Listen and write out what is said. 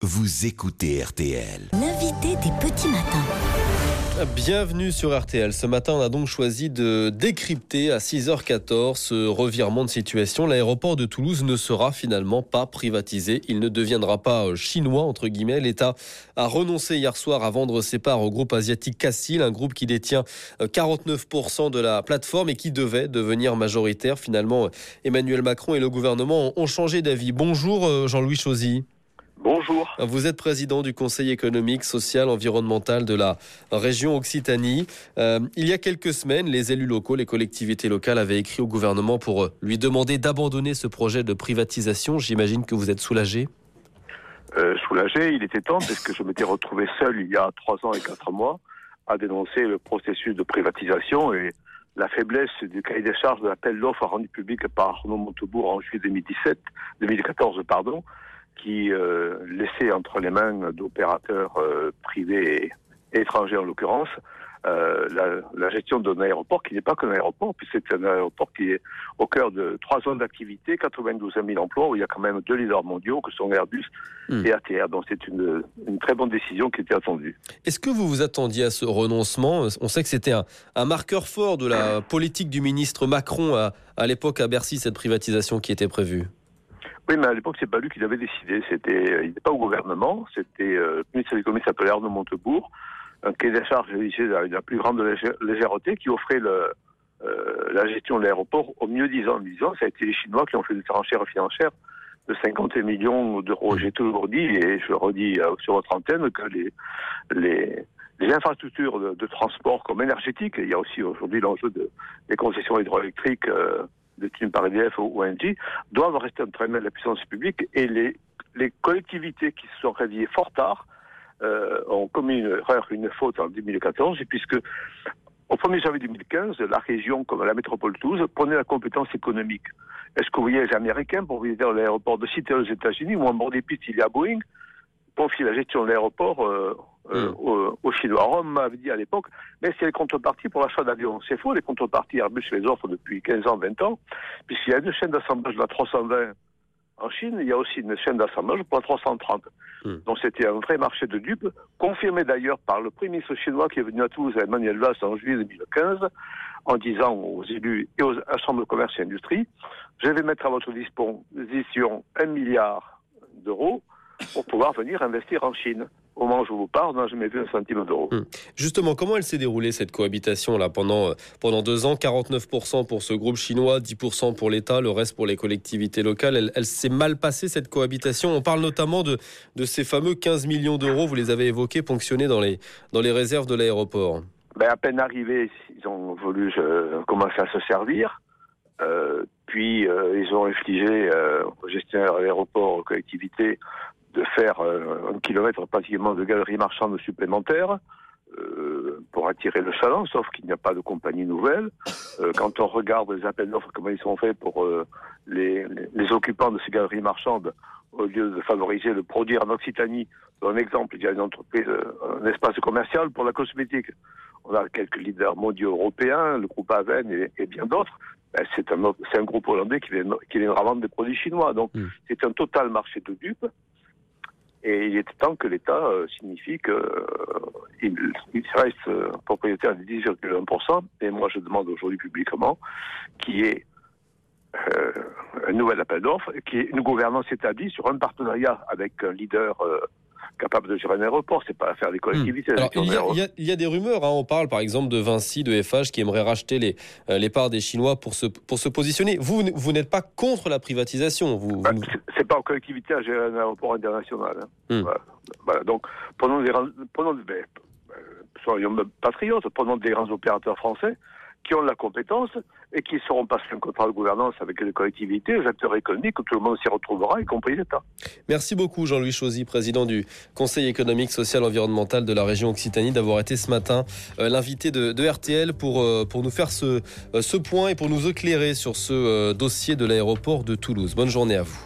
Vous écoutez RTL. L'invité des petits matins. Bienvenue sur RTL. Ce matin, on a donc choisi de décrypter à 6h14 ce revirement de situation. L'aéroport de Toulouse ne sera finalement pas privatisé. Il ne deviendra pas euh, chinois, entre guillemets. L'État a renoncé hier soir à vendre ses parts au groupe asiatique Cassil, un groupe qui détient 49% euh, de la plateforme et qui devait devenir majoritaire. Finalement, Emmanuel Macron et le gouvernement ont changé d'avis. Bonjour euh, Jean-Louis Chauzy. Bonjour. Vous êtes président du Conseil économique, social, environnemental de la région Occitanie. Euh, il y a quelques semaines, les élus locaux, les collectivités locales avaient écrit au gouvernement pour euh, lui demander d'abandonner ce projet de privatisation. J'imagine que vous êtes soulagé. Euh, soulagé, il était temps parce que je m'étais retrouvé seul il y a trois ans et quatre mois à dénoncer le processus de privatisation et la faiblesse du cahier des charges de l'appel d'offres rendu public par Arnaud Montebourg en juillet 2017, 2014, pardon, qui euh, laissait entre les mains d'opérateurs euh, privés et étrangers en l'occurrence euh, la, la, gestion d'un aéroport qui n'est pas qu'un aéroport, puisque c'est un aéroport qui est au cœur de trois zones d'activité, 92 000 emplois, où il y a quand même deux leaders mondiaux que sont Airbus hmm. et ATR. Donc c'est une, une, très bonne décision qui était attendue. Est-ce que vous vous attendiez à ce renoncement? On sait que c'était un, un, marqueur fort de la politique du ministre Macron à, à l'époque à Bercy, cette privatisation qui était prévue. Oui, mais à l'époque, c'est pas lui qui l'avait décidé. C'était, euh, il n'était pas au gouvernement. C'était euh, le ministre de l'économie s'appelait Arnaud Montebourg, un quai des charges avec la plus grande légèreté qui offrait le, euh, la gestion de l'aéroport au mieux disant. Disant, ça a été les Chinois qui ont fait des tranchères financières de 50 millions d'euros. J'ai toujours dit, et je redis euh, sur votre antenne, que les, les, les infrastructures de, de, transport comme énergétique, il y a aussi aujourd'hui l'enjeu de, des concessions hydroélectriques euh, détenus par EDF ou ONG, doivent rester entre les mains de la puissance publique et les, les collectivités qui se sont réveillées fort tard euh, ont commis une erreur, une faute en 2014, puisque au 1er janvier 2015, la région, comme la métropole Toulouse, prenait la compétence économique. Est-ce que vous voyez Américains pour visiter l'aéroport de Seattle aux États-Unis ou en bord des il y a Boeing, confier la gestion de l'aéroport euh, euh, mm. aux, Chinois. Rome m'avait dit à l'époque, mais c'est les contreparties pour l'achat d'avions. C'est faux, les contreparties Airbus les offre depuis 15 ans, 20 ans, puisqu'il y a une chaîne d'assemblage de la 320 en Chine, il y a aussi une chaîne d'assemblage pour la 330. Mm. Donc c'était un vrai marché de dupes, confirmé d'ailleurs par le premier ministre chinois qui est venu à Toulouse, Emmanuel Valls, en juillet 2015, en disant aux élus et aux chambres de commerce et industrie, je vais mettre à votre disposition un milliard d'euros pour pouvoir venir investir en Chine. Au moment où je vous parle, jamais vu un centime d'euro. Hum. Justement, comment elle s'est déroulée cette cohabitation là pendant, euh, pendant deux ans? 49% pour ce groupe chinois, 10% pour l'État, le reste pour les collectivités locales. Elle, elle s'est mal passée cette cohabitation? On parle notamment de, de ces fameux 15 millions d'euros, vous les avez évoqués, ponctionnés dans les, dans les réserves de l'aéroport. Ben, à peine arrivés, ils ont voulu euh, commencer à se servir. Euh, puis euh, ils ont infligé euh, au gestionnaire de l'aéroport, aux collectivités, de faire euh, un kilomètre pratiquement de galeries marchandes supplémentaires euh, pour attirer le chaland, sauf qu'il n'y a pas de compagnie nouvelle. Euh, quand on regarde les appels d'offres, comment ils sont faits pour les, les, occupants de ces galeries marchandes, au lieu de favoriser le produire en Occitanie, un exemple, il y a une entreprise, un espace commercial pour la cosmétique. On a quelques leaders mondiaux européens, le groupe Aven et, et bien d'autres. Ben, c'est un, un groupe hollandais qui vient, qui vient vendre des produits chinois. Donc, mm. c'est un total marché de dupes. Et il est temps que l'État euh, signifie qu'il euh, reste euh, propriétaire de 10,1%. Et moi, je demande aujourd'hui publiquement qu'il y ait un nouvel appel d'offres, qu'il y ait une gouvernance établie sur un partenariat avec un leader capable de gérer un aéroport, c'est pas faire des collectivités. Hmm. il, y a, il, y a, il, y a, des rumeurs, hein. on parle par exemple de Vinci, de FH qui aimerait racheter les, euh, les parts des Chinois pour se, pour se positionner. Vous, vous n'êtes pas contre la privatisation vous, bah, C'est pas en collectivité à gérer un aéroport international. Hein. Hmm. Voilà. voilà. Donc, prenons des, prenons, ben, euh, soyons patriotes, prenons des grands opérateurs français qui ont la compétence et qui seront passés un contrat de gouvernance avec les collectivités, les acteurs économiques, tout le monde s'y retrouvera, y compris l'État. Merci beaucoup Jean-Louis Chauzy, président du Conseil économique, social, environnemental de la région Occitanie, d'avoir été ce matin euh, l'invité de, de, RTL pour, euh, pour nous faire ce, euh, ce point et pour nous éclairer sur ce dossier de l'aéroport de Toulouse. Bonne journée à vous.